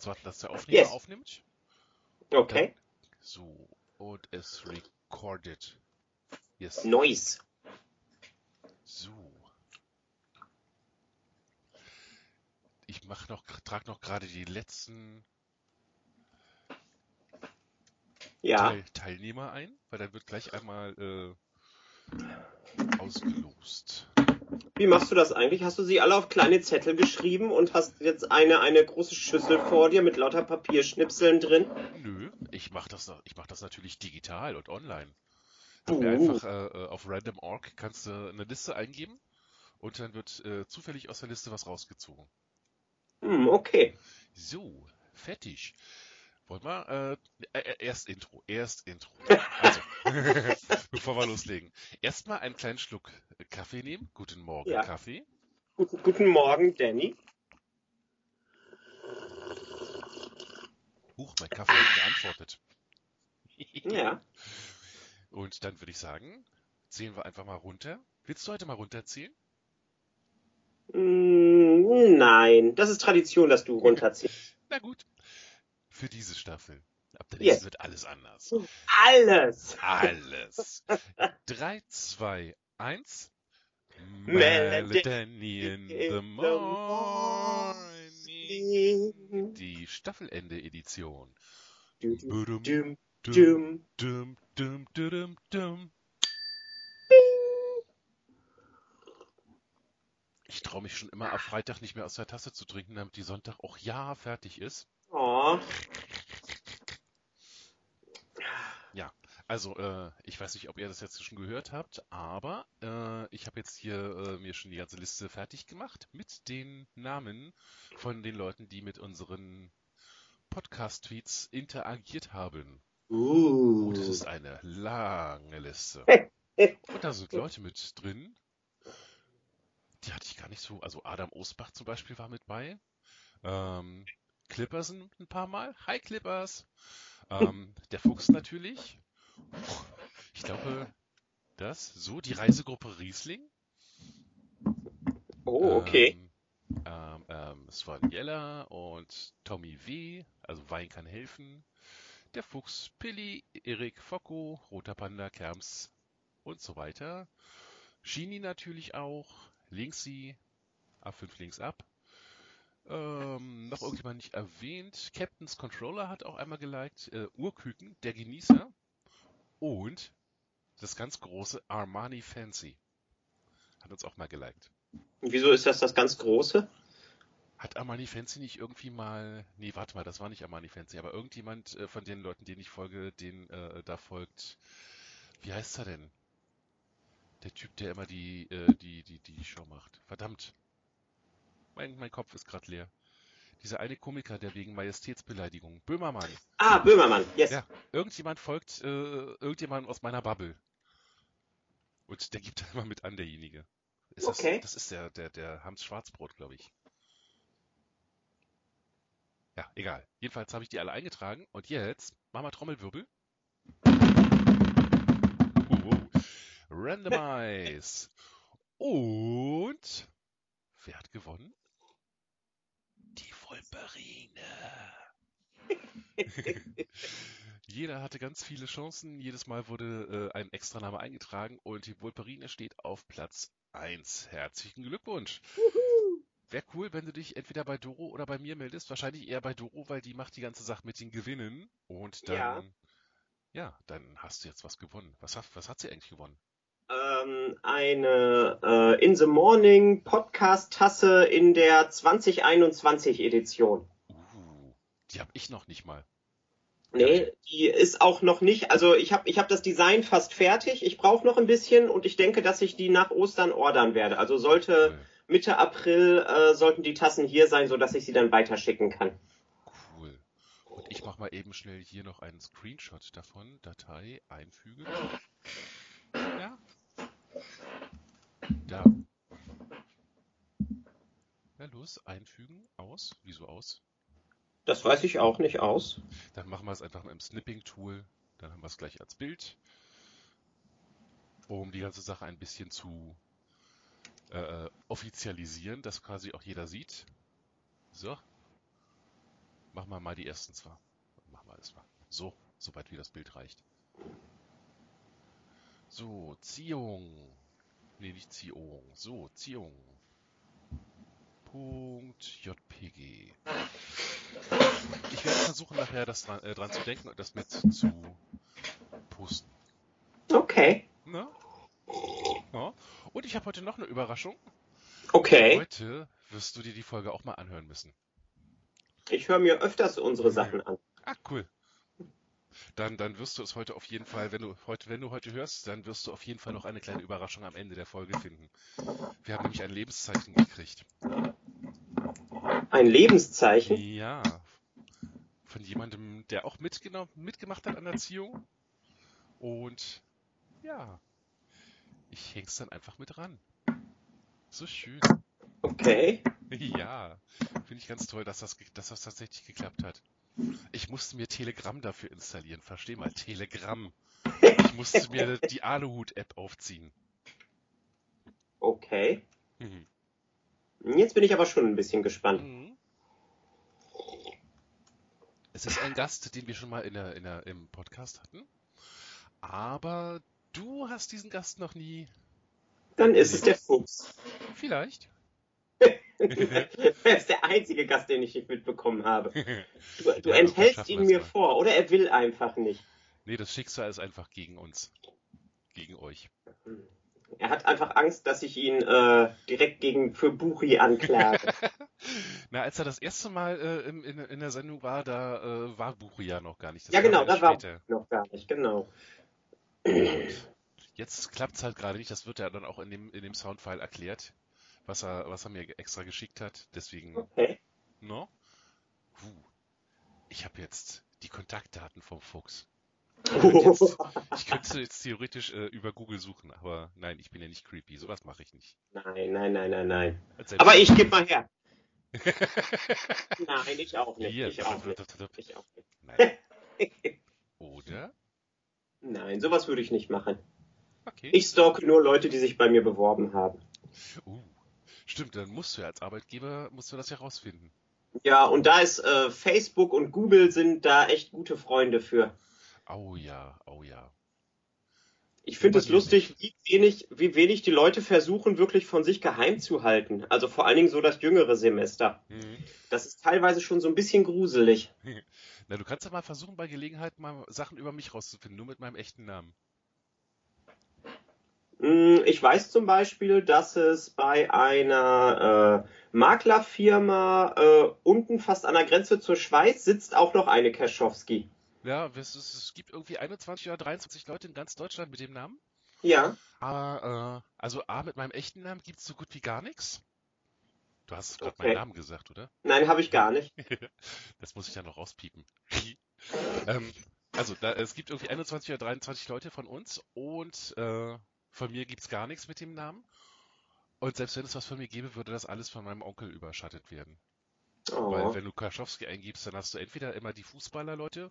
kurz warten, dass der Aufnehmer Yes. aufnimmt. Okay. So, und es recorded. Yes. Noise. So. Ich mach noch, trage noch gerade die letzten Ja. Teil Teilnehmer ein, weil dann wird gleich einmal äh, ausgelost. Wie machst du das eigentlich? Hast du sie alle auf kleine Zettel geschrieben und hast jetzt eine, eine große Schüssel vor dir mit lauter Papierschnipseln drin? Nö, ich mach das, ich mach das natürlich digital und online. Uh. einfach äh, äh, auf random.org kannst du eine Liste eingeben und dann wird äh, zufällig aus der Liste was rausgezogen. Hm, okay. So, fertig. Wollen wir, äh, äh, erst Intro, erst Intro. Also, bevor wir loslegen. Erstmal einen kleinen Schluck Kaffee nehmen. Guten Morgen, Ja. Kaffee. Guten, guten Morgen, Danny. Huch, mein Kaffee hat geantwortet. Ja. Und dann würde ich sagen, zählen wir einfach mal runter. Willst du heute mal runterzählen? Hm, nein, das ist Tradition, dass du runterziehst. Na gut. Für diese Staffel. Ab der Yes. nächsten wird alles anders. Alles. Alles. 3, 2, 1. Melody in the morning. Die Staffelende-Edition. Du, du, Budum, dum, dum, dum. dum, dum, dum, dum. Ich traue mich schon immer ab Freitag nicht mehr aus der Tasse zu trinken, damit die Sonntag auch ja fertig ist. Oh, Also, äh, ich weiß nicht, ob ihr das jetzt schon gehört habt, aber äh, ich habe jetzt hier äh, mir schon die ganze Liste fertig gemacht mit den Namen von den Leuten, die mit unseren Podcast-Tweets interagiert haben. uh. Und es ist eine lange Liste. Und da sind Leute mit drin, die hatte ich gar nicht so. Also Adam Osbach zum Beispiel war mit bei. Ähm, Clipperson ein paar Mal. Hi Clippers. Ähm, der Fuchs natürlich. Ich glaube, das. So, die Reisegruppe Riesling. Oh, okay. Ähm, ähm, ähm, Svan Jeller und Tommy W., also Wein kann helfen. Der Fuchs, Pilli, Erik, Focko, Roter Panda, Kerms und so weiter. Shini natürlich auch. Linksy, A5 links ab. Ähm, noch irgendjemand nicht erwähnt. Captain's Controller hat auch einmal geliked. Äh, Urküken, der Genießer. Und das ganz große Armani Fancy. Hat uns auch mal geliked. Wieso ist das das ganz Große? Hat Armani Fancy nicht irgendwie mal. Nee, warte mal, das war nicht Armani Fancy, aber irgendjemand äh, von den Leuten, denen ich folge, den äh, da folgt. Wie heißt er denn? Der Typ, der immer die, äh, die, die, die Show macht. Verdammt. Mein, mein Kopf ist gerade leer. Dieser eine Komiker, der wegen Majestätsbeleidigung. Böhmermann. Ah, Böhmermann, yes. Ja, irgendjemand folgt äh, irgendjemandem aus meiner Bubble. Und der gibt da immer mit an, derjenige. Ist das, Okay. das ist der, der, der Hans Schwarzbrot, glaube ich. Ja, egal. Jedenfalls habe ich die alle eingetragen und jetzt machen wir Trommelwirbel. Uh, uh. Randomize. Und wer hat gewonnen? Wolperine. Jeder hatte ganz viele Chancen. Jedes Mal wurde äh, ein Extraname eingetragen und die Wolperine steht auf Platz 1. Herzlichen Glückwunsch. Wäre cool, wenn du dich entweder bei Doro oder bei mir meldest. Wahrscheinlich eher bei Doro, weil die macht die ganze Sache mit den Gewinnen. Und dann, ja, Ja. dann hast du jetzt was gewonnen. Was was hat sie eigentlich gewonnen? Ähm, eine äh, In the Morning Podcast-Tasse in der 2021 Edition. Uh, die habe ich noch nicht mal. Nee, die ist auch noch nicht, also ich habe ich hab das Design fast fertig. Ich brauche noch ein bisschen und ich denke, dass ich die nach Ostern ordern werde. Also sollte. Mitte April äh, sollten die Tassen hier sein, sodass ich sie dann weiterschicken kann. Cool. Und ich mache mal eben schnell hier noch einen Screenshot davon. Datei einfügen. Ja. Da. Na los, einfügen, aus. Wieso aus? Das weiß ich auch nicht aus. Dann machen wir es einfach mal im Snipping-Tool. Dann haben wir es gleich als Bild. Um die ganze Sache ein bisschen zu äh, offizialisieren, dass quasi auch jeder sieht. So. Machen wir mal die ersten zwei. Machen wir das mal. So, soweit wie das Bild reicht. So, Ziehung. Nee, nicht Ziehung. So, Ziehung. Punkt JPG. Ich werde versuchen, nachher das dran, äh, dran zu denken und das mit zu posten. Okay. Na? Ja. Und ich habe heute noch eine Überraschung. Okay. Heute wirst du dir die Folge auch mal anhören müssen. Ich höre mir öfters unsere Sachen an. Ah, cool. Dann, dann wirst du es heute auf jeden Fall, wenn du heute, wenn du heute hörst, dann wirst du auf jeden Fall noch eine kleine Überraschung am Ende der Folge finden. Wir haben nämlich ein Lebenszeichen gekriegt. Ein Lebenszeichen? Ja. Von jemandem, der auch mitgenommen, mitgemacht hat an der Erziehung. Und ja, ich häng's dann einfach mit ran. So schön. Okay. Ja, finde ich ganz toll, dass das, dass das tatsächlich geklappt hat. Ich musste mir Telegram dafür installieren. Versteh mal, Telegram. Ich musste mir die Aluhut-App aufziehen. Okay. Mhm. Jetzt bin ich aber schon ein bisschen gespannt. Mhm. Es ist ein Gast, den wir schon mal in der, in der, im Podcast hatten. Aber du hast diesen Gast noch nie. Dann ist es der Fuchs. Vielleicht. er ist der einzige Gast, den ich nicht mitbekommen habe. Du, du Ja, enthältst ihn mir mal. vor, oder er will einfach nicht. Nee, das Schicksal ist einfach gegen uns. Gegen euch. Er hat einfach Angst, dass ich ihn äh, direkt gegen für Buchi anklage. Na, als er das erste Mal äh, in, in, in der Sendung war, da äh, war Buchi ja noch gar nicht. Das ja, genau, das war später. noch gar nicht, genau. Jetzt klappt's halt gerade nicht. Das wird ja dann auch in dem, in dem Soundfile erklärt, was er, was er mir extra geschickt hat. Deswegen, Okay. no? Puh. Ich habe jetzt die Kontaktdaten vom Fuchs. Ich könnte jetzt theoretisch äh, über Google suchen, aber nein, ich bin ja nicht creepy. Sowas mache ich nicht. Nein, nein, nein, nein, nein. Aber ich geb mal her. Nein, ich auch nicht. Hier. Ich auch nicht. Ich auch nicht. Nein. Oder? Nein, sowas würde ich nicht machen. Okay. Ich stalke nur Leute, die sich bei mir beworben haben. Uh, stimmt, dann musst du ja als Arbeitgeber, musst du das ja rausfinden. Ja, und da ist äh, Facebook und Google sind da echt gute Freunde für. Oh ja, oh ja. Ich finde es lustig, wie wenig, wie wenig die Leute versuchen, wirklich von sich geheim zu halten. Also vor allen Dingen so das jüngere Semester. Mhm. Das ist teilweise schon so ein bisschen gruselig. Na, du kannst ja mal versuchen, bei Gelegenheit mal Sachen über mich rauszufinden, nur mit meinem echten Namen. Mm, Ich weiß zum Beispiel, dass es bei einer äh, Maklerfirma äh, unten fast an der Grenze zur Schweiz sitzt auch noch eine Kerschowski. Ja, es, es, es gibt irgendwie 21 oder 23 Leute in ganz Deutschland mit dem Namen. Ja, Aber, äh, also A, mit meinem echten Namen gibt's so gut wie gar nichts. Du hast gerade Okay. meinen Namen gesagt, oder? nein, habe ich gar nicht. Das muss ich ja noch rauspiepen. ähm, also, da, es gibt irgendwie 21 oder 23 Leute von uns und äh, von mir gibt's gar nichts mit dem Namen. Und selbst wenn es was von mir gäbe, würde das alles von meinem Onkel überschattet werden. Weil Oh. wenn du Kaschowski eingibst, dann hast du entweder immer die Fußballerleute,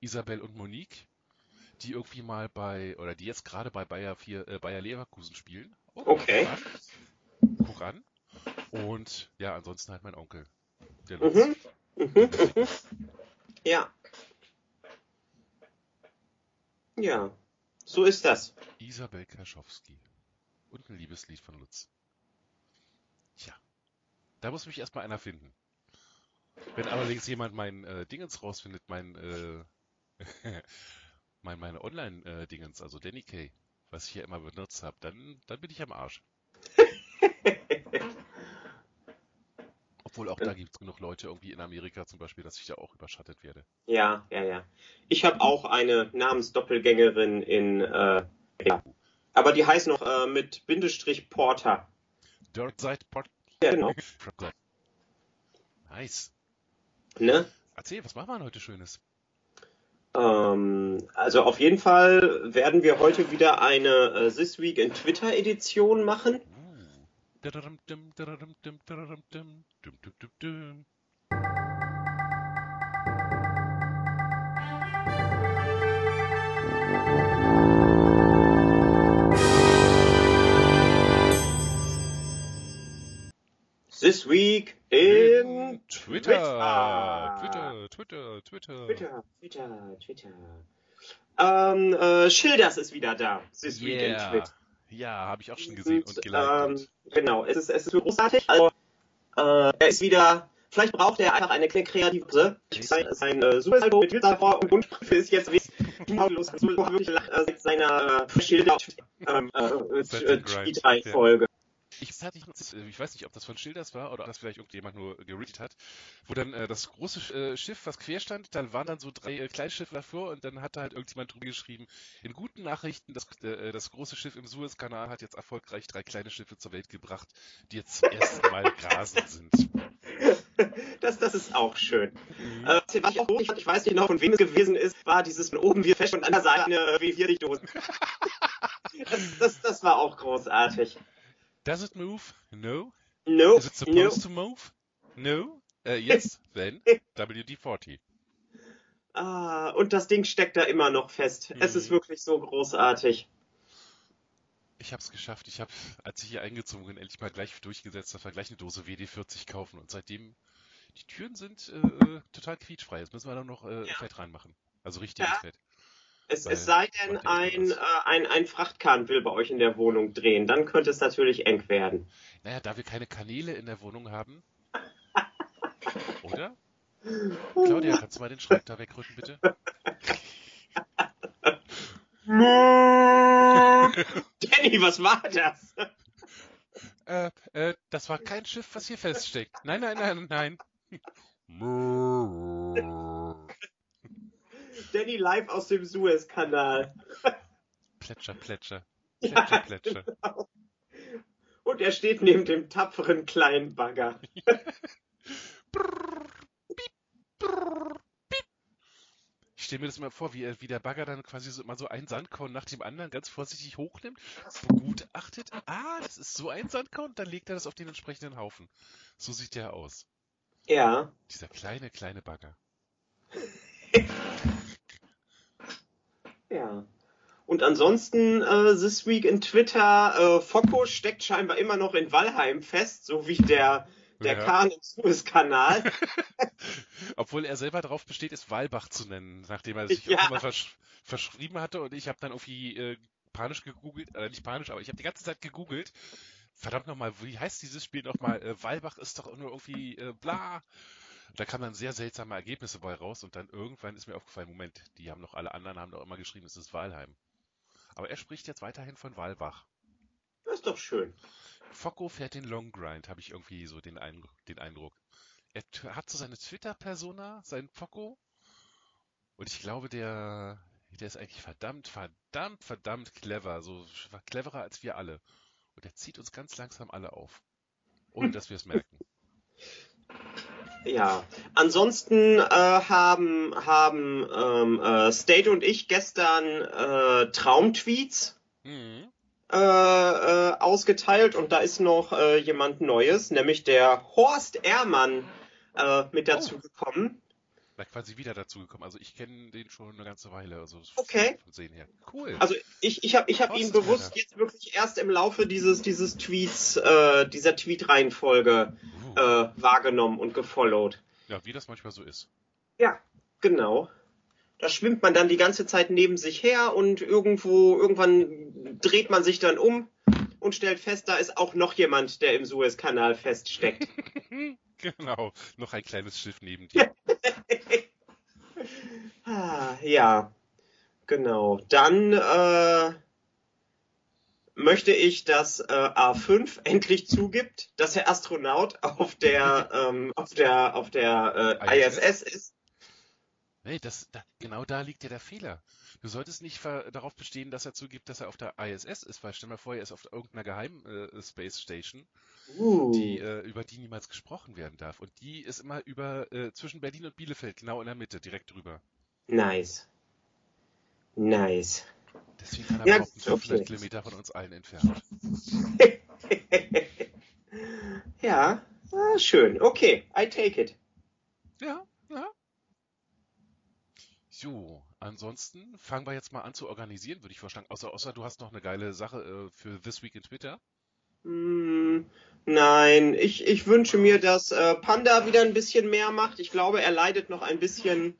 Isabel und Monique, die irgendwie mal bei, oder die jetzt gerade bei Bayer, 4, äh, Bayer Leverkusen spielen. Oh, Okay. Guck an. Und ja, ansonsten halt mein Onkel. Der. Mhm. Mhm. Mhm. Ja. Ja, so ist das. Isabel Kaschowski. Und ein Liebeslied von Lutz. Tja. Da muss mich erstmal einer finden. Wenn allerdings jemand mein äh, Dingens rausfindet, mein, äh, mein meine Online-Dingens, also Danny Kay, was ich ja immer benutzt habe, dann, dann bin ich am Arsch. Obwohl auch da gibt es genug Leute irgendwie in Amerika zum Beispiel, dass ich da auch überschattet werde. Ja, ja, ja. Ich habe auch eine Namensdoppelgängerin in, äh, ja. aber die heißt noch äh, mit Bindestrich Porter. Dirtside Pot. Ja, genau. Nice. Ne? Erzähl, was machen wir heute Schönes? Ähm, also auf jeden Fall werden wir heute wieder eine äh, This Week in Twitter Edition machen. This Week in Twitter. Twitter, Twitter, Twitter. Twitter, Twitter, Twitter. Ähm, äh, Schilders ist wieder da. This Week in Yeah. Ja, habe ich auch schon gesehen und Und, geliked. ähm, genau, es ist, es ist großartig. Also, äh, er ist wieder, vielleicht braucht er einfach eine kreative sein, sein äh, Supersaldo mit Wildsafor und Wunschbriefe ist jetzt los. So wirklich lacht er seit seiner äh, Schilder ähm, äh, äh, Tweet-Folge. Ich, hatte ich, ich weiß nicht, ob das von Schilders war oder ob das vielleicht irgendjemand nur geredet hat, wo dann äh, das große äh, Schiff, was quer stand, dann waren dann so drei äh, Kleinschiffe davor und dann hat da halt irgendjemand drüber geschrieben, in guten Nachrichten, das, äh, das große Schiff im Suezkanal hat jetzt erfolgreich drei kleine Schiffe zur Welt gebracht, die jetzt zum ersten Mal grasend sind. Das, das ist auch schön. Äh, was ich auch fand, ich weiß nicht noch, von wem es gewesen ist, war dieses von oben wir fest und an der Seite eine äh, wie vier die Dosen. das, das, das war auch großartig. Does it move? No. No, Is it no. supposed to move? No. Uh, yes, then WD-40. Ah, und das Ding steckt da immer noch fest. Es Mhm. ist wirklich so großartig. Ich habe es geschafft. Ich habe, als ich hier eingezogen bin, endlich mal gleich durchgesetzt, dass wir gleich eine Dose WD-40 kaufen. Und seitdem, die Türen sind äh, total quietschfrei. Jetzt müssen wir da noch äh, Ja. Fett reinmachen. Also richtiges Ja. Fett. Es, es sei denn, ein, äh, ein, ein Frachtkahn will bei euch in der Wohnung drehen. Dann könnte es natürlich eng werden. Naja, da wir keine Kanäle in der Wohnung haben. Oder? Claudia, kannst du mal den Schreib da wegrücken, bitte? Danny, was war das? Äh, äh, das war kein Schiff, was hier feststeckt. Nein, nein, nein, nein. Danny live aus dem Suezkanal. Plätscher, plätscher. Ja, Plätscher, plätscher. genau. Und er steht neben dem tapferen kleinen Bagger. Ich stelle mir das immer vor, wie, wie der Bagger dann quasi so immer so einen Sandkorn nach dem anderen ganz vorsichtig hochnimmt, begutachtet. Ah, das ist so ein Sandkorn, dann legt er das auf den entsprechenden Haufen. So sieht der aus. Ja. Dieser kleine, kleine Bagger. Ja. Und ansonsten, äh, this week in Twitter, äh, Focko steckt scheinbar immer noch in Walheim fest, so wie der, der Ja. Kahn im Suezkanal. Obwohl er selber darauf besteht, es Walbach zu nennen, nachdem er sich Ja. auch mal versch verschrieben hatte und ich habe dann irgendwie äh, panisch gegoogelt, äh, nicht panisch, aber ich habe die ganze Zeit gegoogelt. Verdammt nochmal, wie heißt dieses Spiel nochmal? Äh, Walbach ist doch nur irgendwie äh, bla. Da kamen dann sehr seltsame Ergebnisse bei raus und dann irgendwann ist mir aufgefallen, Moment, die haben doch alle anderen haben doch immer geschrieben, es ist Walheim. Aber er spricht jetzt weiterhin von Walbach. Das ist doch schön. Focko fährt den Long Grind, habe ich irgendwie so den, Eindruck, den Eindruck. Er hat so seine Twitter-Persona, seinen Focko. Und ich glaube, der, der ist eigentlich verdammt, verdammt, verdammt clever. So cleverer als wir alle. Und er zieht uns ganz langsam alle auf. Ohne dass wir es merken. Ja. Ansonsten äh, haben, haben ähm, äh, State und ich gestern äh, Traumtweets Mhm. äh, äh, ausgeteilt und da ist noch äh, jemand Neues, nämlich der Horst Ehrmann äh, mit dazu Oh. gekommen. Da quasi wieder dazu gekommen. Also ich kenne den schon eine ganze Weile. Also Okay. Vom Sehen her. Cool. Also ich, ich habe ich hab ihn bewusst Ehrmann. jetzt wirklich erst im Laufe dieses, dieses Tweets, äh, dieser Tweet-Reihenfolge Uh. äh, wahrgenommen und gefollowt. Ja, wie das manchmal so ist. Ja, genau. Da schwimmt man dann die ganze Zeit neben sich her und irgendwo, irgendwann dreht man sich dann um und stellt fest, da ist auch noch jemand, der im Suezkanal feststeckt. genau. Noch ein kleines Schiff neben dir. Ah, ja, genau. Dann äh, möchte ich, dass äh, A5 endlich zugibt, dass er Astronaut auf der ähm, auf der auf der äh, ISS? Ist. Nee, das, da, genau da liegt ja der Fehler. Du solltest nicht darauf bestehen, dass er zugibt, dass er auf der ISS ist, weil stell mal vor, er ist auf irgendeiner geheimen äh, Space Station, Uh, die, äh, über die niemals gesprochen werden darf. Und die ist immer über äh, zwischen Berlin und Bielefeld, genau in der Mitte, direkt drüber. Nice. Nice. Deswegen kann er Ja, behaupten, 500 okay. Kilometer von uns allen entfernt. ja, ah, schön. Okay, I take it. Ja, ja. So, ansonsten fangen wir jetzt mal an zu organisieren, würde ich vorschlagen. Außer, außer du hast noch eine geile Sache äh, für This Week in Twitter. Hm, nein, ich, ich wünsche mir, dass äh, Panda wieder ein bisschen mehr macht. Ich glaube, er leidet noch ein bisschen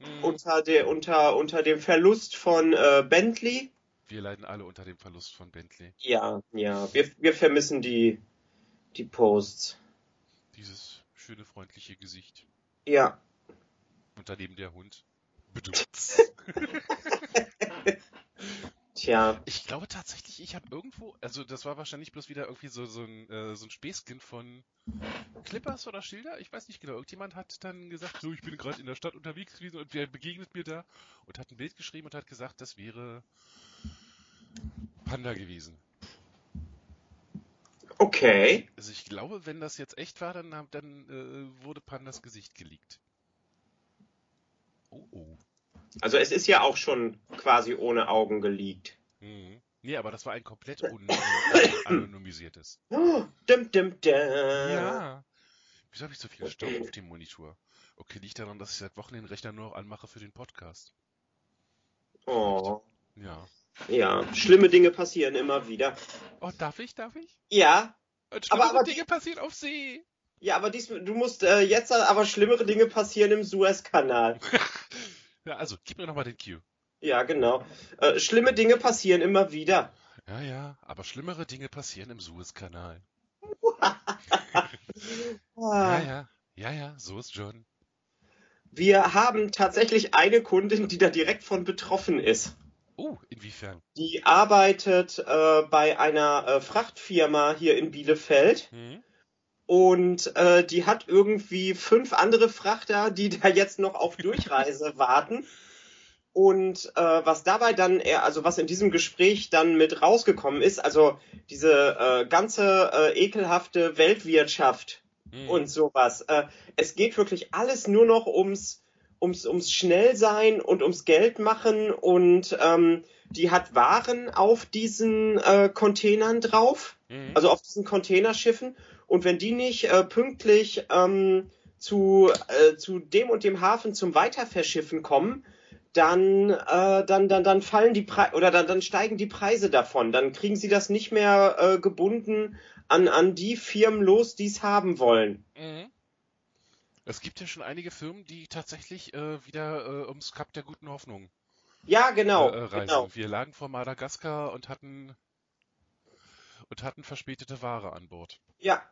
Hm, unter, der, unter, unter dem Verlust von äh, Bentley. wir leiden alle unter dem Verlust von Bentley. Ja, ja, wir, wir vermissen die, die Posts. Dieses schöne, freundliche Gesicht. Ja. Und daneben der Hund. Tja, Ich glaube tatsächlich, ich habe irgendwo, also das war wahrscheinlich bloß wieder irgendwie so, so ein, äh, so ein Späßchen von Clippers oder Schilder, ich weiß nicht genau. Irgendjemand hat dann gesagt, so, ich bin gerade in der Stadt unterwegs gewesen und wer begegnet mir da und hat ein Bild geschrieben und hat gesagt, das wäre Panda gewesen. okay. Also ich glaube, wenn das jetzt echt war, dann, dann äh, wurde Pandas Gesicht geleakt. Oh, oh. Also es ist ja auch schon quasi ohne Augen geleakt. Mhm. Nee, aber das war ein komplett äh, anonymisiertes. Oh, dim, dim, dim. Ja. Wieso habe ich so viel Staub auf dem Monitor? Okay, liegt daran, dass ich seit Wochen den Rechner nur noch anmache für den Podcast. Oh, Ja. ja, schlimme Dinge passieren immer wieder. Oh, darf ich? Darf ich? Ja, Und Aber- schlimmere aber- Dinge passieren auf See. ja, aber dies, du musst äh, jetzt aber schlimmere Dinge passieren im Suezkanal. Ja, also, gib mir nochmal den Cue. Ja, genau. Äh, schlimme Dinge passieren immer wieder. Ja, ja, aber schlimmere Dinge passieren im Suezkanal. Ja, Ah. ja, ja, ja, so ist John. Wir haben tatsächlich eine Kundin, die da direkt von betroffen ist. Oh, inwiefern? Die arbeitet äh, bei einer äh, Frachtfirma hier in Bielefeld Hm? Und äh, die hat irgendwie fünf andere Frachter, die da jetzt noch auf Durchreise warten. Und äh, was dabei dann, also was in diesem Gespräch dann mit rausgekommen ist, also diese äh, ganze äh, ekelhafte Weltwirtschaft Hm. und sowas. Äh, es geht wirklich alles nur noch ums, ums, ums Schnellsein und ums Geld machen und ähm, die hat Waren auf diesen äh, Containern drauf, Hm. also auf diesen Containerschiffen und wenn die nicht äh, pünktlich ähm, zu, äh, zu dem und dem Hafen zum Weiterverschiffen kommen, dann, äh, dann, dann, dann fallen die Preise oder dann, dann steigen die Preise davon. Dann kriegen sie das nicht mehr äh, gebunden an, an die Firmen los, die es haben wollen. Mhm. Es gibt ja schon einige Firmen, die tatsächlich äh, wieder äh, ums Kap der guten Hoffnung Ja, genau, äh, äh, reisen. genau. Wir lagen vor Madagaskar und hatten und hatten verspätete Ware an Bord. Ja.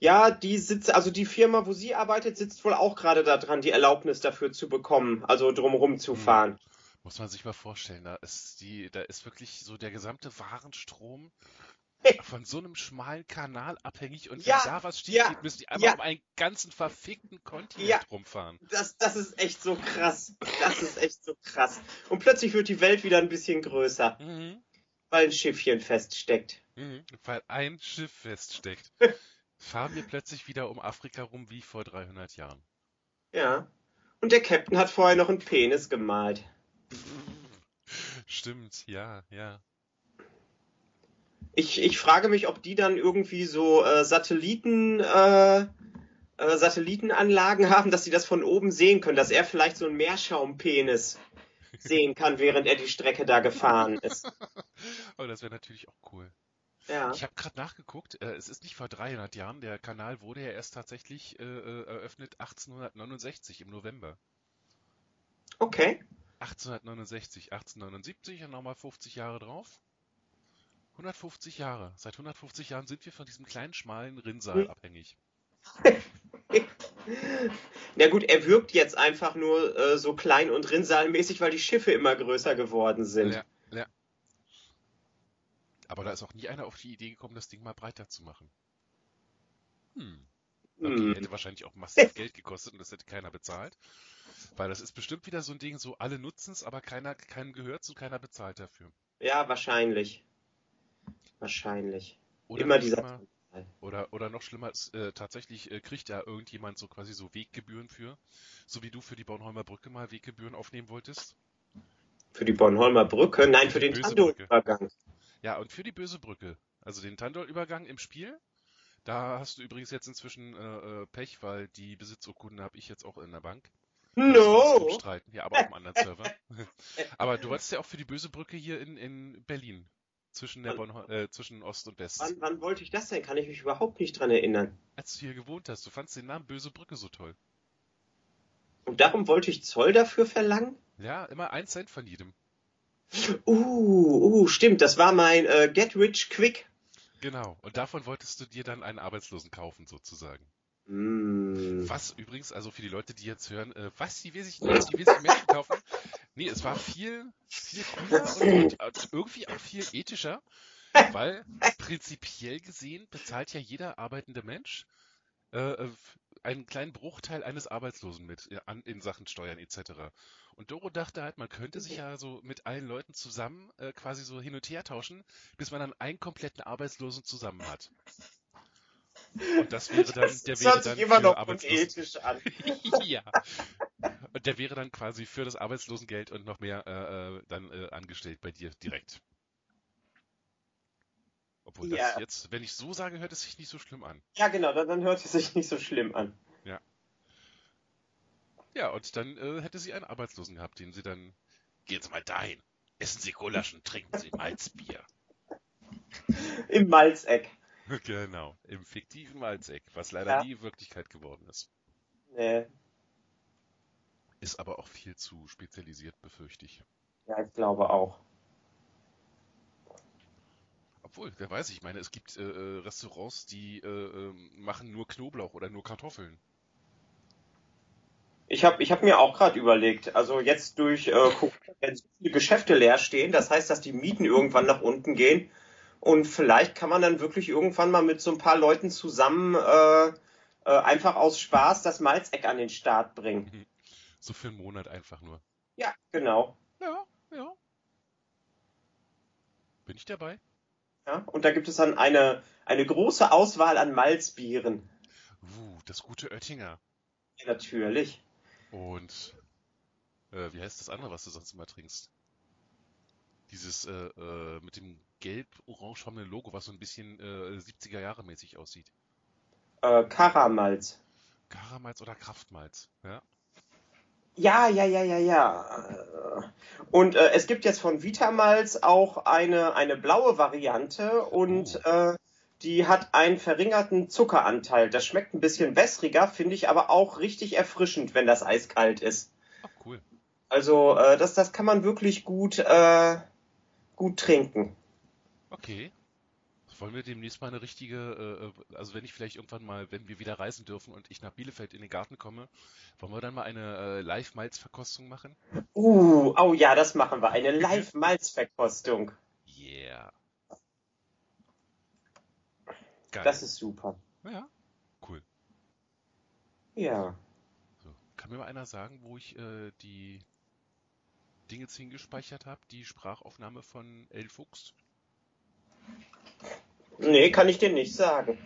Ja, die sitzt, also die Firma, wo sie arbeitet, sitzt wohl auch gerade daran, die Erlaubnis dafür zu bekommen, also drumherum zu Hm. fahren. Muss man sich mal vorstellen, da ist die, da ist wirklich so der gesamte Warenstrom von so einem schmalen Kanal abhängig und wenn Ja, da was steht, ja, müssen die einmal ja. um einen ganzen verfickten Kontinent Ja. rumfahren. Das, das ist echt so krass. Das ist echt so krass. Und plötzlich wird die Welt wieder ein bisschen größer, Mhm. weil ein Schiffchen feststeckt. Mhm. Weil ein Schiff feststeckt. Fahren wir plötzlich wieder um Afrika rum wie vor 300 Jahren. Ja. Und der Captain hat vorher noch einen Penis gemalt. Stimmt, ja, ja. Ich, ich frage mich, ob die dann irgendwie so äh, Satelliten, äh, äh, Satellitenanlagen haben, dass sie das von oben sehen können, dass er vielleicht so einen Meerschaumpenis sehen kann, während er die Strecke da gefahren ist. Oh, das wäre natürlich auch cool. Ja. Ich habe gerade nachgeguckt, äh, es ist nicht vor 300 Jahren, der Kanal wurde ja erst tatsächlich äh, äh, eröffnet 1869 im November. Okay. 1869, 1879 und nochmal 50 Jahre drauf. 150 Jahre. Seit 150 Jahren sind wir von diesem kleinen, schmalen Rinnsal Hm. abhängig. Na gut, er wirkt jetzt einfach nur äh, so klein und rinnsalmäßig, weil die Schiffe immer größer geworden sind. Ja, ja. Aber da ist auch nie einer auf die Idee gekommen, das Ding mal breiter zu machen. Hm. Okay, Hm. hätte wahrscheinlich auch massiv Geld gekostet und das hätte keiner bezahlt. Weil das ist bestimmt wieder so ein Ding, so alle nutzen es, aber keiner, keinem gehört und keiner bezahlt dafür. Ja, wahrscheinlich. Wahrscheinlich. Oder Immer noch dieser. schlimmer, oder, oder noch schlimmer, äh, tatsächlich äh, kriegt da irgendjemand so quasi so Weggebühren für. So wie du für die Bornholmer Brücke mal Weggebühren aufnehmen wolltest. Für die Bornholmer Brücke? Nein, für die den Tando-Übergang. Ja, und für die böse Brücke, also den Tandol-Übergang im Spiel, da hast du übrigens jetzt inzwischen äh, äh, Pech, weil die Besitzurkunde habe ich jetzt auch in der Bank. No! Streiten. Ja, aber auf einem anderen Server. aber du wolltest ja auch für die böse Brücke hier in, in Berlin zwischen, der Bonn, äh, zwischen Ost und West. Wann, wann wollte ich das denn? Kann ich mich überhaupt nicht dran erinnern. Als du hier gewohnt hast, du fandst den Namen Böse Brücke so toll. Und darum wollte ich Zoll dafür verlangen? Ja, immer ein Cent von jedem. Uh, stimmt, das war mein äh, Get Rich Quick. Genau. Und davon wolltest du dir dann einen Arbeitslosen kaufen, sozusagen. Mm. Was übrigens, also für die Leute, die jetzt hören, äh, was, die will sich, die will sich Menschen kaufen? Nee, es war viel, viel cooler und, und irgendwie auch viel ethischer, weil prinzipiell gesehen bezahlt ja jeder arbeitende Mensch äh, äh, einen kleinen Bruchteil eines Arbeitslosen mit an, in Sachen Steuern etc. Und Doro dachte halt, man könnte sich ja so mit allen Leuten zusammen äh, quasi so hin und her tauschen, bis man dann einen kompletten Arbeitslosen zusammen hat. Und das wäre dann, Das, der wäre dann immer noch unethisch an. ja. Und der wäre dann quasi für das Arbeitslosengeld und noch mehr äh, äh, dann äh, angestellt bei dir direkt. Obwohl das Ja. jetzt, wenn ich so sage, hört es sich nicht so schlimm an. Ja, genau, dann, dann hört es sich nicht so schlimm an. Ja, und dann äh, hätte sie einen Arbeitslosen gehabt, den sie dann. Gehen Sie mal dahin. Essen Sie Gulaschen, trinken Sie Malzbier. Im Malzeck. genau, im fiktiven Malzeck, was leider Ja. nie Wirklichkeit geworden ist. Nee, Ist aber auch viel zu spezialisiert, befürchte ich. ja, ich glaube auch. Obwohl, wer weiß, ich meine, es gibt äh, äh, Restaurants, die äh, ähm, machen nur Knoblauch oder nur Kartoffeln. Ich habe ich hab mir auch gerade überlegt, also jetzt durch äh, Corona werden so viele Geschäfte leer stehen, das heißt, dass die Mieten irgendwann nach unten gehen und vielleicht kann man dann wirklich irgendwann mal mit so ein paar Leuten zusammen äh, äh, einfach aus Spaß das Malzeck an den Start bringen. So für einen Monat einfach nur. Ja, genau. Ja, ja. Bin ich dabei? Ja, und da gibt es dann eine, eine große Auswahl an Malzbieren. Uh, das gute Oettinger. Natürlich. Und äh, wie heißt das andere, was du sonst immer trinkst? Dieses äh, äh, mit dem gelb-orangefarbenen Logo, was so ein bisschen äh, 70er Jahre mäßig aussieht. Äh, Karamalz. Karamalz oder Kraftmalz, ja? Ja, ja, ja, ja, ja. Und äh, es gibt jetzt von Vitamalz auch eine, eine blaue Variante und Oh. äh, die hat einen verringerten Zuckeranteil. Das schmeckt ein bisschen wässriger, finde ich aber auch richtig erfrischend, wenn das eiskalt ist. Ach, cool. Also äh, das, das kann man wirklich gut, äh, gut trinken. Okay. Wollen wir demnächst mal eine richtige, äh, äh, also wenn ich vielleicht irgendwann mal, wenn wir wieder reisen dürfen und ich nach Bielefeld in den Garten komme, wollen wir dann mal eine äh, Live-Malz-Verkostung machen? Uh, oh ja, das machen wir. Eine Live-Malzverkostung. Yeah. Geil. Das ist super. ja, cool. Ja. So. Kann mir mal einer sagen, wo ich äh, die Dinge hingespeichert habe, die Sprachaufnahme von El Fuchs? Nee, kann ich dir nicht sagen.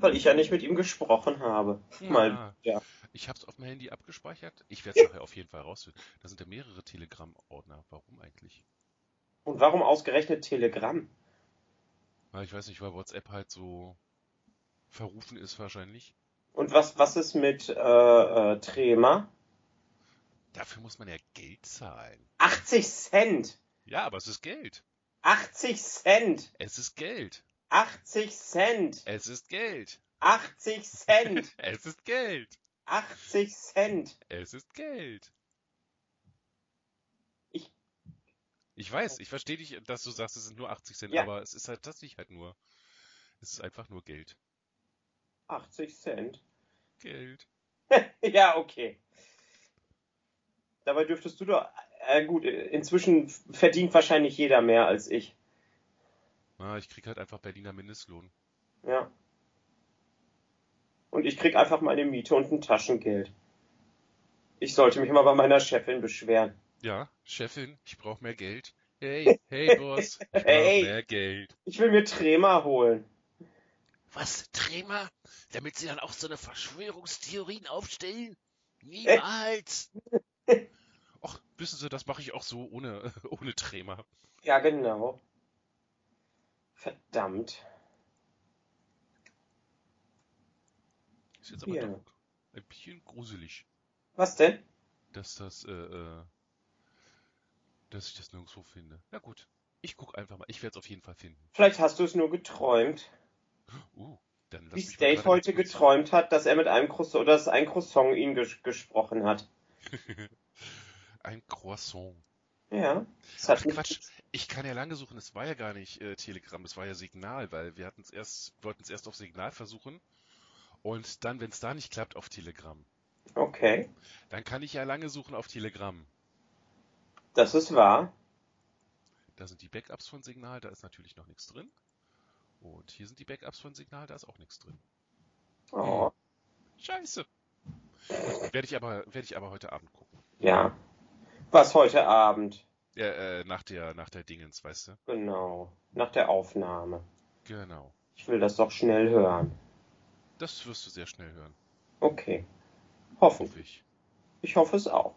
Weil ich ja nicht mit ihm gesprochen habe. Mal, Ah, ja. ich habe es auf dem Handy abgespeichert. Ich werde es nachher auf jeden Fall rausfinden. Da sind ja mehrere Telegram-Ordner. Warum eigentlich? Und warum ausgerechnet Telegram? Ah, ich weiß nicht, weil WhatsApp halt so verrufen ist wahrscheinlich. Und was, was ist mit äh, äh, Trema? Dafür muss man ja Geld zahlen. 80 Cent! Ja, aber es ist Geld. 80 Cent! Es ist Geld. 80 Cent! Es ist Geld. 80 Cent! Es ist Geld. 80 Cent! Es ist Geld. Ich- Ich weiß, ich verstehe dich, dass du sagst, es sind nur 80 Cent, Ja. aber es ist halt tatsächlich halt nur. Es ist einfach nur Geld. 80 Cent? Geld. ja, okay. Dabei dürftest du doch. Äh, gut, inzwischen verdient wahrscheinlich jeder mehr als ich. Ah, ich krieg halt einfach Berliner Mindestlohn. Ja. Und ich krieg einfach meine Miete und ein Taschengeld. Ich sollte mich mal bei meiner Chefin beschweren. Ja, Chefin, ich brauche mehr Geld. Hey, hey Boss, ich brauche Hey. mehr Geld. Ich will mir Trema holen. Was, Trema? Damit sie dann auch so eine Verschwörungstheorien aufstellen? Niemals! Och, wissen Sie, das mache ich auch so ohne, ohne Trema. Ja, genau. Verdammt. Ist jetzt aber Ja. doch ein bisschen gruselig, Was denn? dass das, äh, äh, dass ich das nirgendwo finde. Na gut. Ich guck einfach mal. Ich werde es auf jeden Fall finden. Vielleicht hast du es nur geträumt. Uh, dann lass Wie State heute geträumt hat, dass er mit einem Croissant, oder dass ein Croissant ihn ges gesprochen hat. Ein Croissant. Ja. Das hat Ach Quatsch, ich kann ja lange suchen. Es war ja gar nicht äh, Telegram, es war ja Signal, weil wir hatten es erst, wollten es erst auf Signal versuchen und dann, wenn es da nicht klappt, auf Telegram. Okay. Dann kann ich ja lange suchen auf Telegram. Das ist wahr. Da sind die Backups von Signal, da ist natürlich noch nichts drin. Und hier sind die Backups von Signal, da ist auch nichts drin. Oh. Scheiße. Werde ich aber, werde ich aber heute Abend gucken. Ja. Was heute Abend? Ja, äh, nach der, nach der Dingens, weißt du? Genau. Nach der Aufnahme. Genau. Ich will das doch schnell hören. Das wirst du sehr schnell hören. Okay. Hoffen. Hoffe ich. Ich hoffe es auch.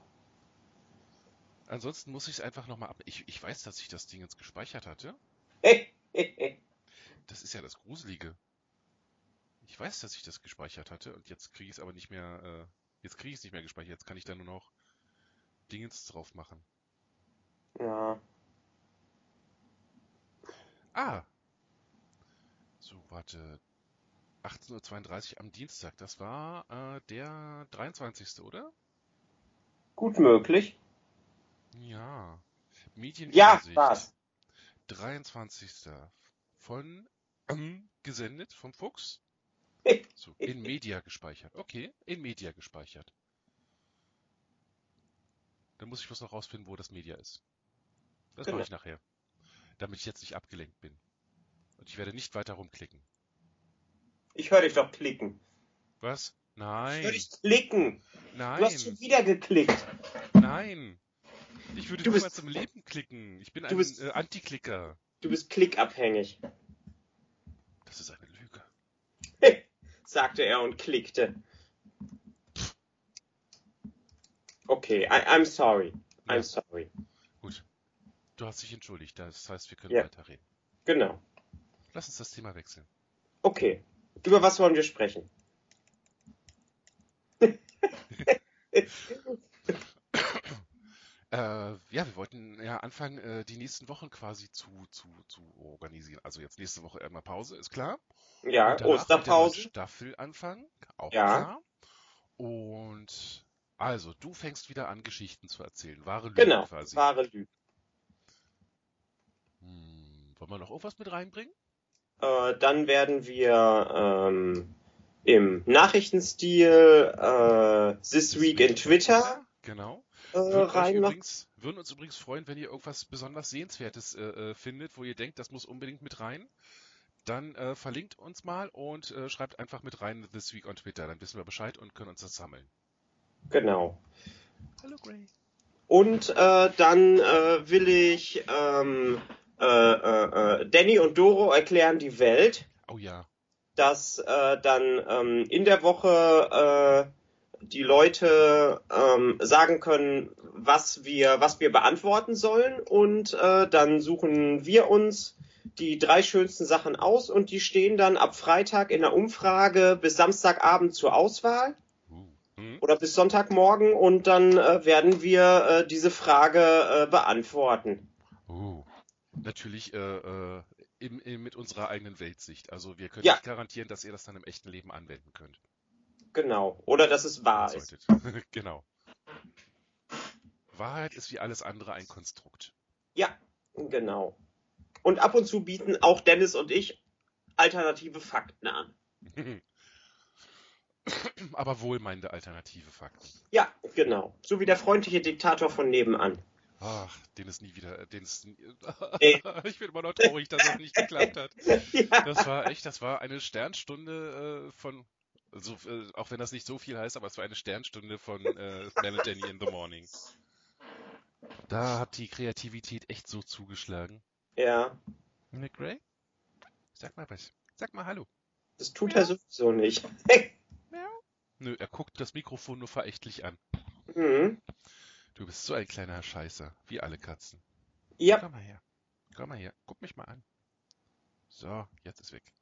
Ansonsten muss ich es einfach nochmal ab. Ich, ich weiß, dass ich das Dingens gespeichert hatte. Das ist ja das Gruselige. Ich weiß, dass ich das gespeichert hatte und jetzt kriege ich es aber nicht mehr, äh, jetzt kriege ich es nicht mehr gespeichert. Jetzt kann ich da nur noch Dingens drauf machen. ja. Ah! So, warte. 18.32 Uhr am Dienstag. Das war äh, der 23. oder? Gut möglich. Ja. Medien Ja, war's. 23. Von ähm, gesendet vom Fuchs. So, in Media gespeichert. Okay, in Media gespeichert. Dann muss ich bloß noch rausfinden, wo das Media ist. Das Genau. mache ich nachher. Damit ich jetzt nicht abgelenkt bin. Und ich werde nicht weiter rumklicken. Ich höre dich doch klicken. Was? Ich höre Nein. dich klicken. Du hast schon Nein. wieder geklickt. Nein. Ich würde Du niemals bist- im Leben klicken. Ich bin Du ein bist- äh, Anti-Klicker. Du bist klickabhängig, Das ist eine Lüge. sagte er und klickte. Okay, I, I'm sorry. I'm Ja. sorry. Gut. Du hast dich entschuldigt. Das heißt, wir können Ja. weiterreden. Genau. Lass uns das Thema wechseln. Okay. Über was wollen wir sprechen? Äh, ja, wir wollten ja anfangen, äh, die nächsten Wochen quasi zu, zu, zu organisieren. Also jetzt nächste Woche erstmal Pause, ist klar. Ja, Osterpause. Staffel anfangen, auch Ja. klar. Und also, du fängst wieder an, Geschichten zu erzählen. Wahre Lügen Genau, quasi. wahre Lüge. Hm, wollen wir noch irgendwas mit reinbringen? Äh, dann werden wir ähm, im Nachrichtenstil äh, This Week in Twitter Genau. äh, Würden, übrigens, würden uns übrigens freuen, wenn ihr irgendwas besonders Sehenswertes äh, äh, findet, wo ihr denkt, das muss unbedingt mit rein. Dann äh, verlinkt uns mal und äh, schreibt einfach mit rein This Week on Twitter. Dann wissen wir Bescheid und können uns das sammeln. Genau. Hallo Gray. Und äh, dann äh, will ich ähm, äh, äh, äh, Danny und Doro erklären die Welt, Oh ja. dass äh, dann ähm, in der Woche äh, die Leute ähm, sagen können, was wir, was wir beantworten sollen und äh, dann suchen wir uns die drei schönsten Sachen aus und die stehen dann ab Freitag in der Umfrage bis Samstagabend zur Auswahl Uh. Hm? oder bis Sonntagmorgen und dann äh, werden wir äh, diese Frage äh, beantworten. Uh. Natürlich äh, äh, im, im, mit unserer eigenen Weltsicht. Also wir können Ja. nicht garantieren, dass ihr das dann im echten Leben anwenden könnt. Genau. Oder dass es wahr ist. Solltet. genau. Wahrheit ist wie alles andere ein Konstrukt. Ja, genau. Und ab und zu bieten auch Dennis und ich alternative Fakten an. Aber wohlmeinende alternative Fakten. Ja, genau. So wie der freundliche Diktator von nebenan. Ach, den ist nie wieder, den ist Nee. ich bin immer noch traurig, dass das nicht geklappt hat. ja. Das war echt, das war eine Sternstunde äh, von, so, äh, auch wenn das nicht so viel heißt, aber es war eine Sternstunde von äh, Melanie in the Morning. Da hat die Kreativität echt so zugeschlagen. ja, Nick Gray? Sag mal was. Sag mal Hallo. das tut er sowieso nicht. Nö, er guckt das Mikrofon nur verächtlich an. mhm. Du bist so ein kleiner Scheißer, wie alle Katzen. Ja, Komm mal her. Komm mal her. Guck mich mal an. So, jetzt ist weg.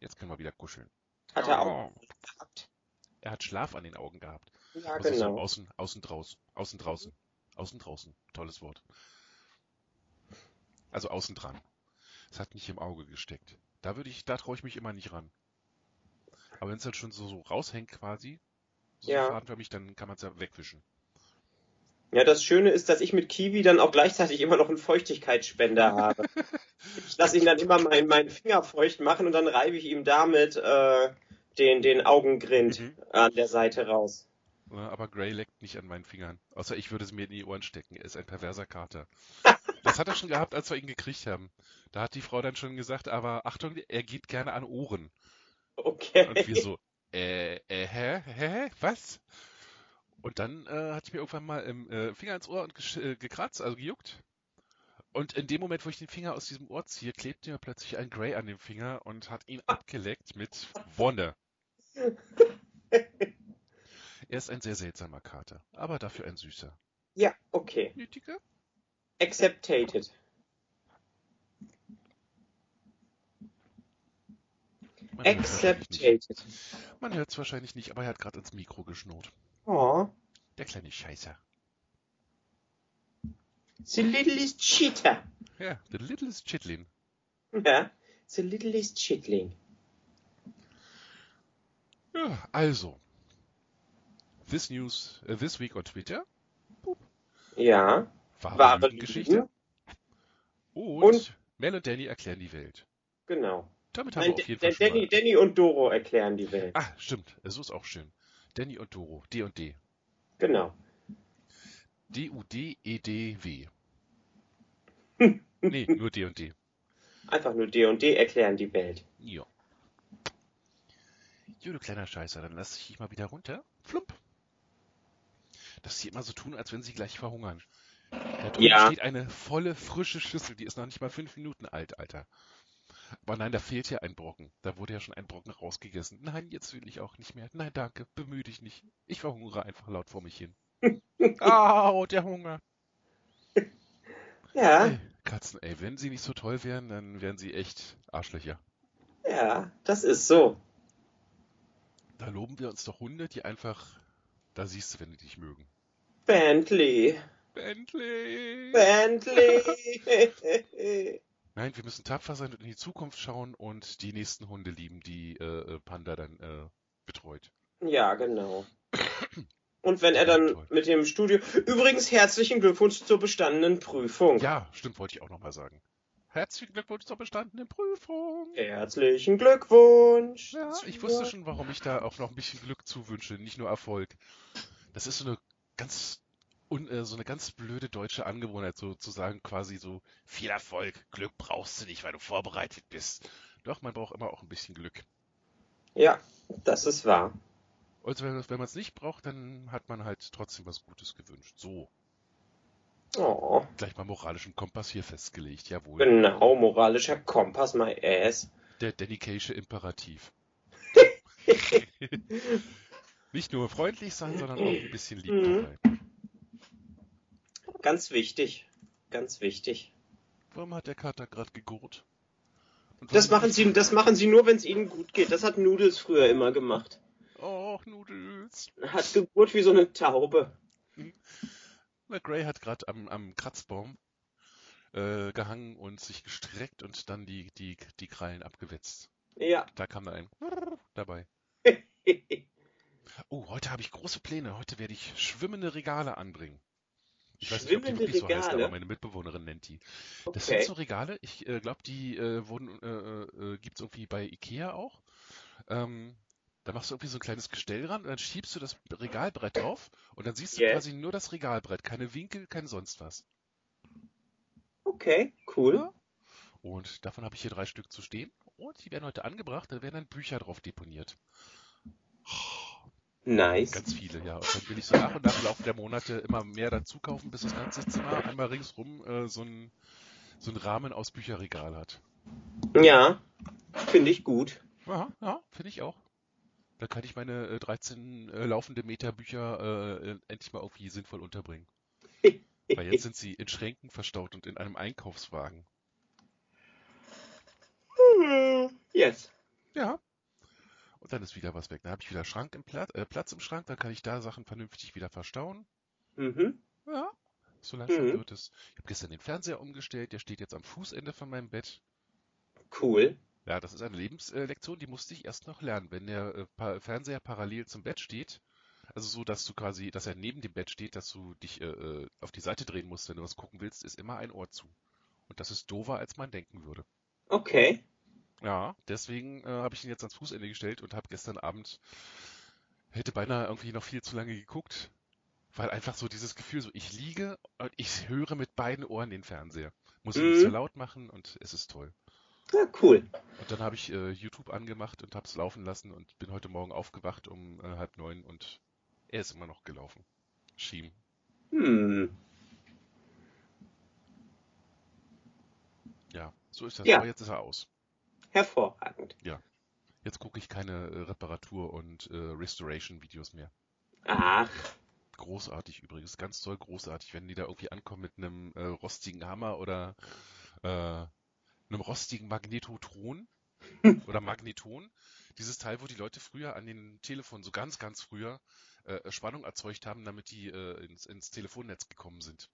Jetzt können wir wieder kuscheln. hat er auch Oh, gehabt. er hat Schlaf an den Augen gehabt. Ja, Also so genau. außen, außen draußen. Außen draußen. Außen draußen. Tolles Wort. Also außen dran. Es hat nicht im Auge gesteckt. Da würde ich, da traue ich mich immer nicht ran. Aber wenn es dann schon so, so raushängt quasi, so Ja. fadenförmig, dann kann man es ja wegwischen. Ja, das Schöne ist, dass ich mit Kiwi dann auch gleichzeitig immer noch einen Feuchtigkeitsspender habe. Ich lasse ihn dann immer meinen meinen Finger feucht machen und dann reibe ich ihm damit äh, den, den Augengrind Mhm. an der Seite raus. Aber Gray leckt nicht an meinen Fingern. Außer ich würde es mir in die Ohren stecken. Er ist ein perverser Kater. Das hat er schon gehabt, als wir ihn gekriegt haben. Da hat die Frau dann schon gesagt, aber Achtung, er geht gerne an Ohren. Okay. Und wir so, äh, äh, hä, hä, was? Und dann äh, hatte ich mir irgendwann mal im äh, Finger ins Ohr und äh, gekratzt, also gejuckt. Und in dem Moment, wo ich den Finger aus diesem Ohr ziehe, klebte mir plötzlich ein Grey an dem Finger und hat ihn abgeleckt mit Wonne. Er ist ein sehr seltsamer Kater, aber dafür ein süßer. Ja, okay. Nötiger? Acceptated. Man. Acceptated. Man hört es wahrscheinlich nicht, aber er hat gerade ins Mikro geschnurrt. Oh, Der kleine Scheißer. the littlest cheetah. Ja, the littlest Chitlin. Ja, the littlest chitling. Ja, also. This News, äh, This Week on Twitter. Ja, Wahre, wahre Lügengeschichte. Lügen. Und, Und- Mel und Danny erklären die Welt. Genau. Damit haben Nein, wir auf jeden Fall schon Danny, mal... Danny und Doro erklären die Welt. Ah, stimmt. So ist auch schön. Danny und Doro. D und D. Genau. D-U-D-E-D-W. Nee, nur D und D. Einfach nur D und D erklären die Welt. Ja. Jo, du kleiner Scheißer, dann lass ich dich mal wieder runter. Flump. Dass sie immer so tun, als wenn sie gleich verhungern. Da drüben Ja. steht eine volle, frische Schüssel, die ist noch nicht mal fünf Minuten alt, Alter. Aber nein, da fehlt ja ein Brocken. Da wurde ja schon ein Brocken rausgegessen. Nein, jetzt will ich auch nicht mehr. Nein, danke, bemühe dich nicht. Ich verhungere einfach laut vor mich hin. Au, der Hunger. Ja, Ey, Katzen, ey, wenn sie nicht so toll wären, dann wären sie echt Arschlöcher. ja, das ist so. Da loben wir uns doch Hunde, die einfach, da siehst du, wenn die dich mögen. Bentley. Bentley! Bentley. Nein, wir müssen tapfer sein und in die Zukunft schauen und die nächsten Hunde lieben, die äh, äh, Panda dann äh, betreut. ja, genau. Und wenn er dann mit dem Studio. Übrigens, herzlichen Glückwunsch zur bestandenen Prüfung. Ja, stimmt, wollte ich auch nochmal sagen. Herzlichen Glückwunsch zur bestandenen Prüfung. Herzlichen Glückwunsch. Ja, ich wusste schon, warum ich da auch noch ein bisschen Glück zuwünsche, nicht nur Erfolg. Das ist so eine ganz un, äh, so eine ganz blöde deutsche Angewohnheit, so zu sagen, quasi so viel Erfolg, Glück brauchst du nicht, weil du vorbereitet bist. Doch, man braucht immer auch ein bisschen Glück. Ja, das ist wahr. Und wenn, wenn man es nicht braucht, dann hat man halt trotzdem was Gutes gewünscht. So, Oh, gleich mal moralischen Kompass hier festgelegt, jawohl. genau, moralischer Kompass, my ass. Der Dedication Imperativ. Nicht nur freundlich sein, sondern auch ein bisschen lieb Mhm. dabei. Ganz wichtig. Ganz wichtig. Warum hat der Kater gerade gegurrt? Und Das machen sie, das machen sie nur, wenn es ihnen gut geht. Das hat Noodles früher immer gemacht. Och, Nudels. Hat gegurt wie so eine Taube. Na, Gray hat gerade am, am Kratzbaum äh, gehangen und sich gestreckt und dann die, die, die Krallen abgewetzt. Ja. Da kam da ein dabei. Oh, heute habe ich große Pläne. Heute werde ich schwimmende Regale anbringen. Ich weiß nicht, ob die wirklich so heißt, aber meine Mitbewohnerin nennt die. Das sind Okay. so Regale, ich äh, glaube, die äh, wurden, äh, äh, gibt's irgendwie bei Ikea auch. Ähm, da machst du irgendwie so ein kleines Gestell ran und dann schiebst du das Regalbrett drauf und dann siehst du Yeah. quasi nur das Regalbrett, keine Winkel, kein sonst was. Okay, cool. Und davon habe ich hier drei Stück zu stehen und die werden heute angebracht, da werden dann Bücher drauf deponiert. Nice. Ganz viele, ja. Und dann will ich so nach und nach im Laufe der Monate immer mehr dazu kaufen, bis das ganze Zimmer einmal ringsrum äh, so ein so ein Rahmen aus Bücherregal hat. Ja, finde ich gut. Ja, ja, finde ich auch. Da kann ich meine äh, 13 äh, laufende Meter Bücher äh, äh, endlich mal irgendwie sinnvoll unterbringen. Weil jetzt sind sie in Schränken verstaut und in einem Einkaufswagen. Yes. Ja. Und dann ist wieder was weg. Dann habe ich wieder Schrank im Platz, äh, Platz im Schrank, dann kann ich da Sachen vernünftig wieder verstauen. Mhm. Ja. So langsam Mhm. wird es. Ich habe gestern den Fernseher umgestellt, der steht jetzt am Fußende von meinem Bett. Cool. Ja, das ist eine Lebenslektion, die musste ich erst noch lernen. Wenn der äh, Fernseher parallel zum Bett steht, also so, dass du quasi, dass er neben dem Bett steht, dass du dich äh, äh, auf die Seite drehen musst, wenn du was gucken willst, ist immer ein Ohr zu. Und das ist doofer, als man denken würde. Okay. Ja, deswegen äh, habe ich ihn jetzt ans Fußende gestellt und habe gestern Abend, hätte beinahe irgendwie noch viel zu lange geguckt, weil einfach so dieses Gefühl, so ich liege und ich höre mit beiden Ohren den Fernseher. Muss ihn nicht Mhm. so laut machen und es ist toll. Ja, cool. Und dann habe ich äh, YouTube angemacht und habe es laufen lassen und bin heute Morgen aufgewacht um äh, halb neun und er ist immer noch gelaufen. Schiem. Hm. Ja, so ist das. Ja. Aber jetzt ist er aus. Hervorragend. Jetzt gucke ich keine äh, Reparatur- und äh, Restoration-Videos mehr. Ach, Großartig übrigens, ganz toll großartig, wenn die da irgendwie ankommen mit einem äh, rostigen Hammer oder äh, einem rostigen Magnetotron oder Magneton. Dieses Teil, wo die Leute früher an den Telefonen, so ganz, ganz früher, äh, Spannung erzeugt haben, damit die äh, ins, ins Telefonnetz gekommen sind.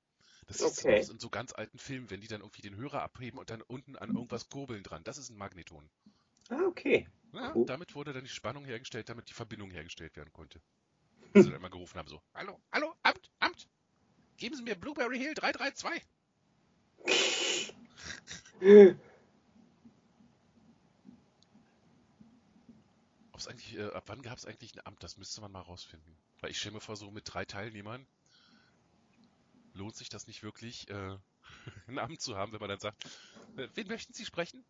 Das ist Okay. aus in so ganz alten Filmen, wenn die dann irgendwie den Hörer abheben und dann unten an irgendwas kurbeln dran. Das ist ein Magneton. ah, okay. Ja, Cool. damit wurde dann die Spannung hergestellt, damit die Verbindung hergestellt werden konnte. Sie dann immer gerufen haben so, hallo, hallo, Amt, Amt, geben Sie mir Blueberry Hill 332. Ob's eigentlich, äh, ab wann gab es eigentlich ein Amt? Das müsste man mal rausfinden. Weil ich stelle mir vor, so mit drei Teilnehmern lohnt sich das nicht wirklich, äh, ein Amt zu haben, wenn man dann sagt, äh, wen möchten Sie sprechen?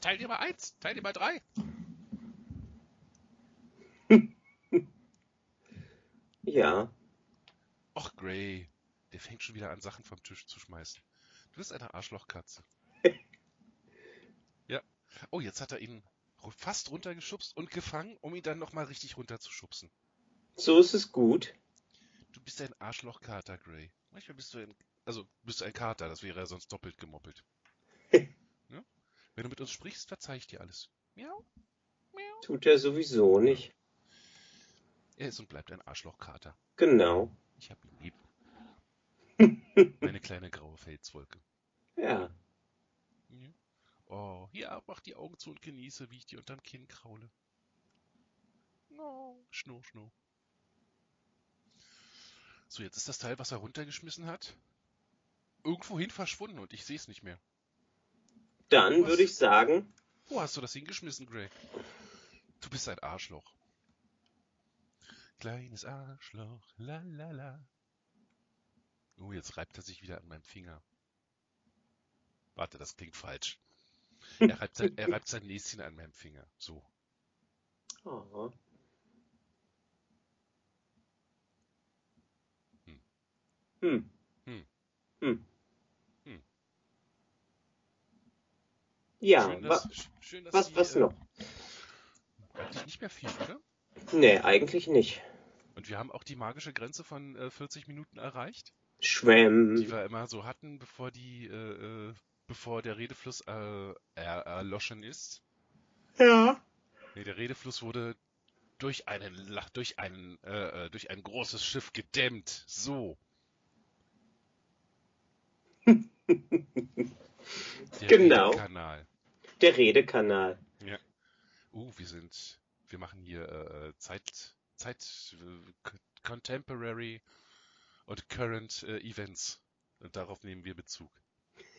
Teilnehmer 1, Teilnehmer 3. Ja. Och, Gray, der fängt schon wieder an, Sachen vom Tisch zu schmeißen. Du bist eine Arschlochkatze. ja. Oh, jetzt hat er ihn fast runtergeschubst und gefangen, um ihn dann nochmal richtig runterzuschubsen. So ist es gut. Du bist ein Arschlochkater, Gray. Manchmal bist du ein, also bist du ein Kater, das wäre ja sonst doppelt gemoppelt. ja? Wenn du mit uns sprichst, verzeih ich dir alles. Miau, miau. Tut er sowieso nicht. Er ist und bleibt ein Arschlochkater. Genau. Ich hab ihn lieb. Meine kleine graue Felswolke. Ja. Ja. Oh, ja, mach die Augen zu und genieße, wie ich dir unterm Kinn kraule. Oh, schnurr, schnurr. So, jetzt ist das Teil, was er runtergeschmissen hat, irgendwohin verschwunden und ich sehe es nicht mehr. Dann Was? würde ich sagen, Wo hast du das hingeschmissen, Greg? Du bist ein Arschloch. Kleines Arschloch, la la la. Oh, jetzt reibt er sich wieder an meinem Finger. Warte, das klingt falsch. Er reibt sein, er reibt sein Näschen an meinem Finger. So. oh, hm, Hm. hm. Hm. Ja, schön, wa dass, sch- schön, was, Sie, was äh, noch? Eigentlich nicht mehr viel, oder? Nee, eigentlich nicht. Und wir haben auch die magische Grenze von äh, 40 Minuten erreicht, die Schwämm. wir immer so hatten, bevor die, äh, äh, bevor der Redefluss äh, er, erloschen ist. Ja. Nee, der Redefluss wurde durch einen, durch einen, äh, durch ein großes Schiff gedämmt. So. Der Genau. Redekanal. Der Redekanal. Uh, wir sind, wir machen hier äh, Zeit, Zeit, äh, co- Contemporary und Current äh, Events. Und darauf nehmen wir Bezug.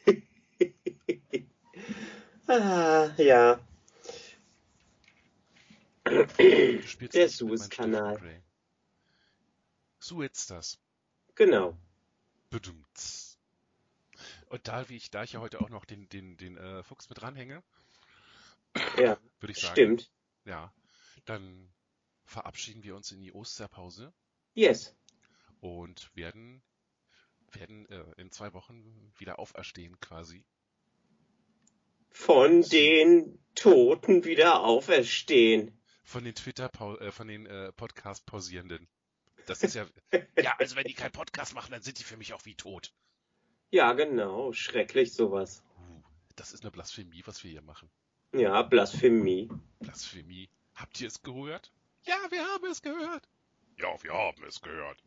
Ah, ja. Der Suezkanal. Gray. Suez das. Genau. Bedumts. Und da, wie ich, da ich ja heute auch noch den, den, den äh, Fuchs mit dranhänge, Ja, würde ich sagen, stimmt. ja, dann verabschieden wir uns in die Osterpause Yes. und werden, werden äh, in zwei Wochen wieder auferstehen quasi. Von den Toten wieder auferstehen. Von den Twitter, äh, von den äh, Podcast-Pausierenden. Das ist ja, ja, also wenn die keinen Podcast machen, dann sind die für mich auch wie tot. Ja, genau. Schrecklich sowas. Uh, das ist eine Blasphemie, was wir hier machen. Ja, Blasphemie. Blasphemie. Habt ihr es gehört? Ja, wir haben es gehört. Ja, wir haben es gehört.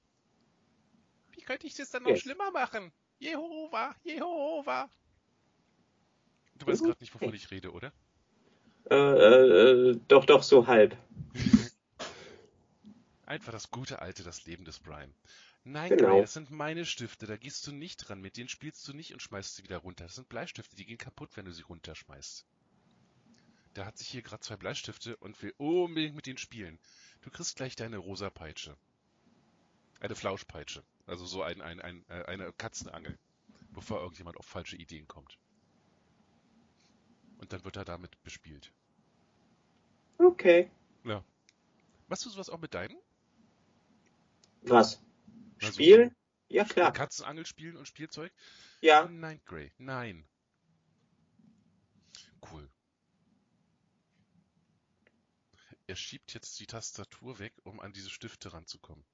Wie könnte ich das dann noch Yes. schlimmer machen? Jehova, Jehova. Du weißt Mhm. gerade nicht, wovon ich rede, oder? Äh, äh, äh, doch, doch, so halb. Einfach das gute alte, das Leben des Brian. Nein, Genau. Gray, das sind meine Stifte, da gehst du nicht dran, mit denen spielst du nicht und schmeißt sie wieder runter. Das sind Bleistifte, die gehen kaputt, wenn du sie runterschmeißt. Da hat sich hier gerade zwei Bleistifte und will unbedingt mit denen spielen. Du kriegst gleich deine rosa Peitsche. Eine Flauschpeitsche. Also so ein, ein, ein, äh, eine Katzenangel, bevor irgendjemand auf falsche Ideen kommt. Und dann wird er damit bespielt. Okay. Machst du sowas auch mit deinen? Was? Also Spielen? Ja, klar. Katzenangel spielen und Spielzeug? Ja. Nein, Gray, nein. Cool. Er schiebt jetzt die Tastatur weg, um an diese Stifte ranzukommen.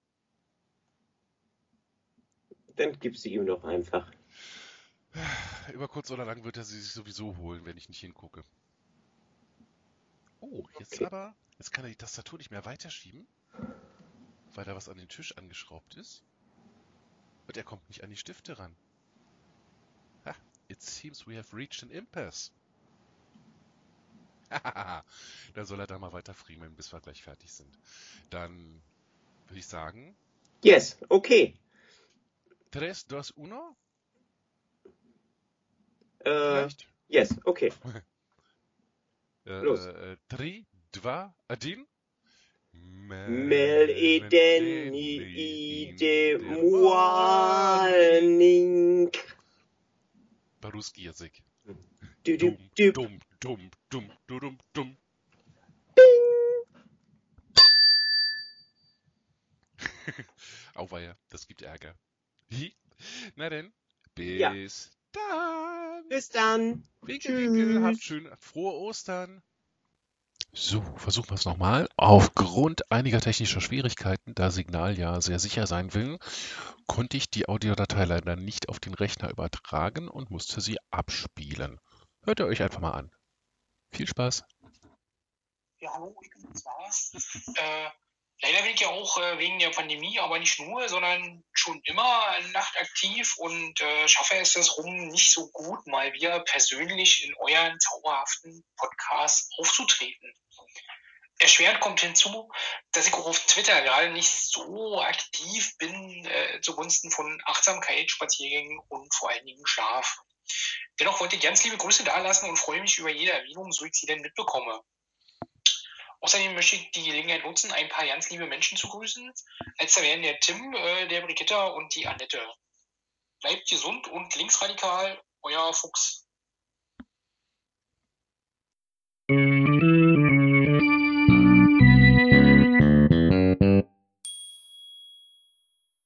Dann gib sie ihm doch einfach. Über kurz oder lang wird er sie sich sowieso holen, wenn ich nicht hingucke. Oh, jetzt Okay. aber, jetzt kann er die Tastatur nicht mehr weiterschieben, weil da was an den Tisch angeschraubt ist. Und er kommt nicht an die Stifte ran. Ha, it seems we have reached an impasse. da soll er da mal weiter friemeln, bis wir gleich fertig sind. Dann würde ich sagen, Yes, okay. tres, dos, uno, Äh, vielleicht? yes, okay. Äh, Los. äh, Tri, dva, adin. Mel edeni ide mualnink. Baruski Jacek. Dum, dum, dum, dum, dum, dum. Bing! Auweia, das gibt Ärger. Na denn, bis ja. dann. Bis dann. Winke, Tschüss. Winke, habt schön frohe Ostern. So, versuchen wir es nochmal. Aufgrund einiger technischer Schwierigkeiten, da Signal ja sehr sicher sein will, konnte ich die Audiodatei leider nicht auf den Rechner übertragen und musste sie abspielen. Hört ihr euch einfach mal an. Viel Spaß. Ja, hallo, ich bin's war's. Äh, leider bin ich ja auch äh, wegen der Pandemie, aber nicht nur, sondern schon immer nachtaktiv und äh, schaffe es es rum, nicht so gut mal wieder persönlich in euren zauberhaften Podcasts aufzutreten. Erschwerend kommt hinzu, dass ich auch auf Twitter gerade nicht so aktiv bin äh, zugunsten von Achtsamkeit, Spaziergängen und vor allen Dingen Schlaf. Dennoch wollte ich ganz liebe Grüße dalassen und freue mich über jede Erwähnung, so ich sie denn mitbekomme. Außerdem möchte ich die Gelegenheit nutzen, ein paar ganz liebe Menschen zu grüßen. Als da wären der Tim, äh, der Brigitta und die Annette. Bleibt gesund und linksradikal, euer Fuchs. Mhm.